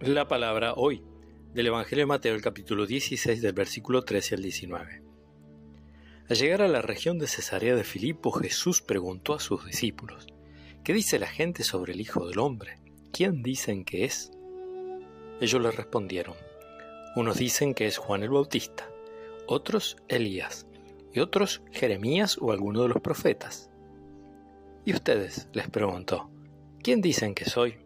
La palabra hoy del Evangelio de Mateo, el capítulo 16, del versículo 13 al 19. Al llegar a la región de Cesarea de Filipo, Jesús preguntó a sus discípulos, ¿qué dice la gente sobre el Hijo del Hombre? ¿Quién dicen que es? Ellos le respondieron, unos dicen que es Juan el Bautista, otros Elías, y otros Jeremías o alguno de los profetas. ¿Y ustedes? les preguntó, ¿quién dicen que soy?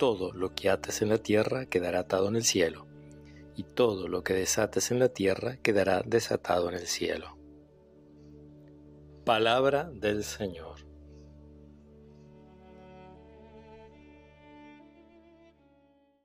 todo lo que ates en la tierra quedará atado en el cielo, y todo lo que desates en la tierra quedará desatado en el cielo. Palabra del Señor.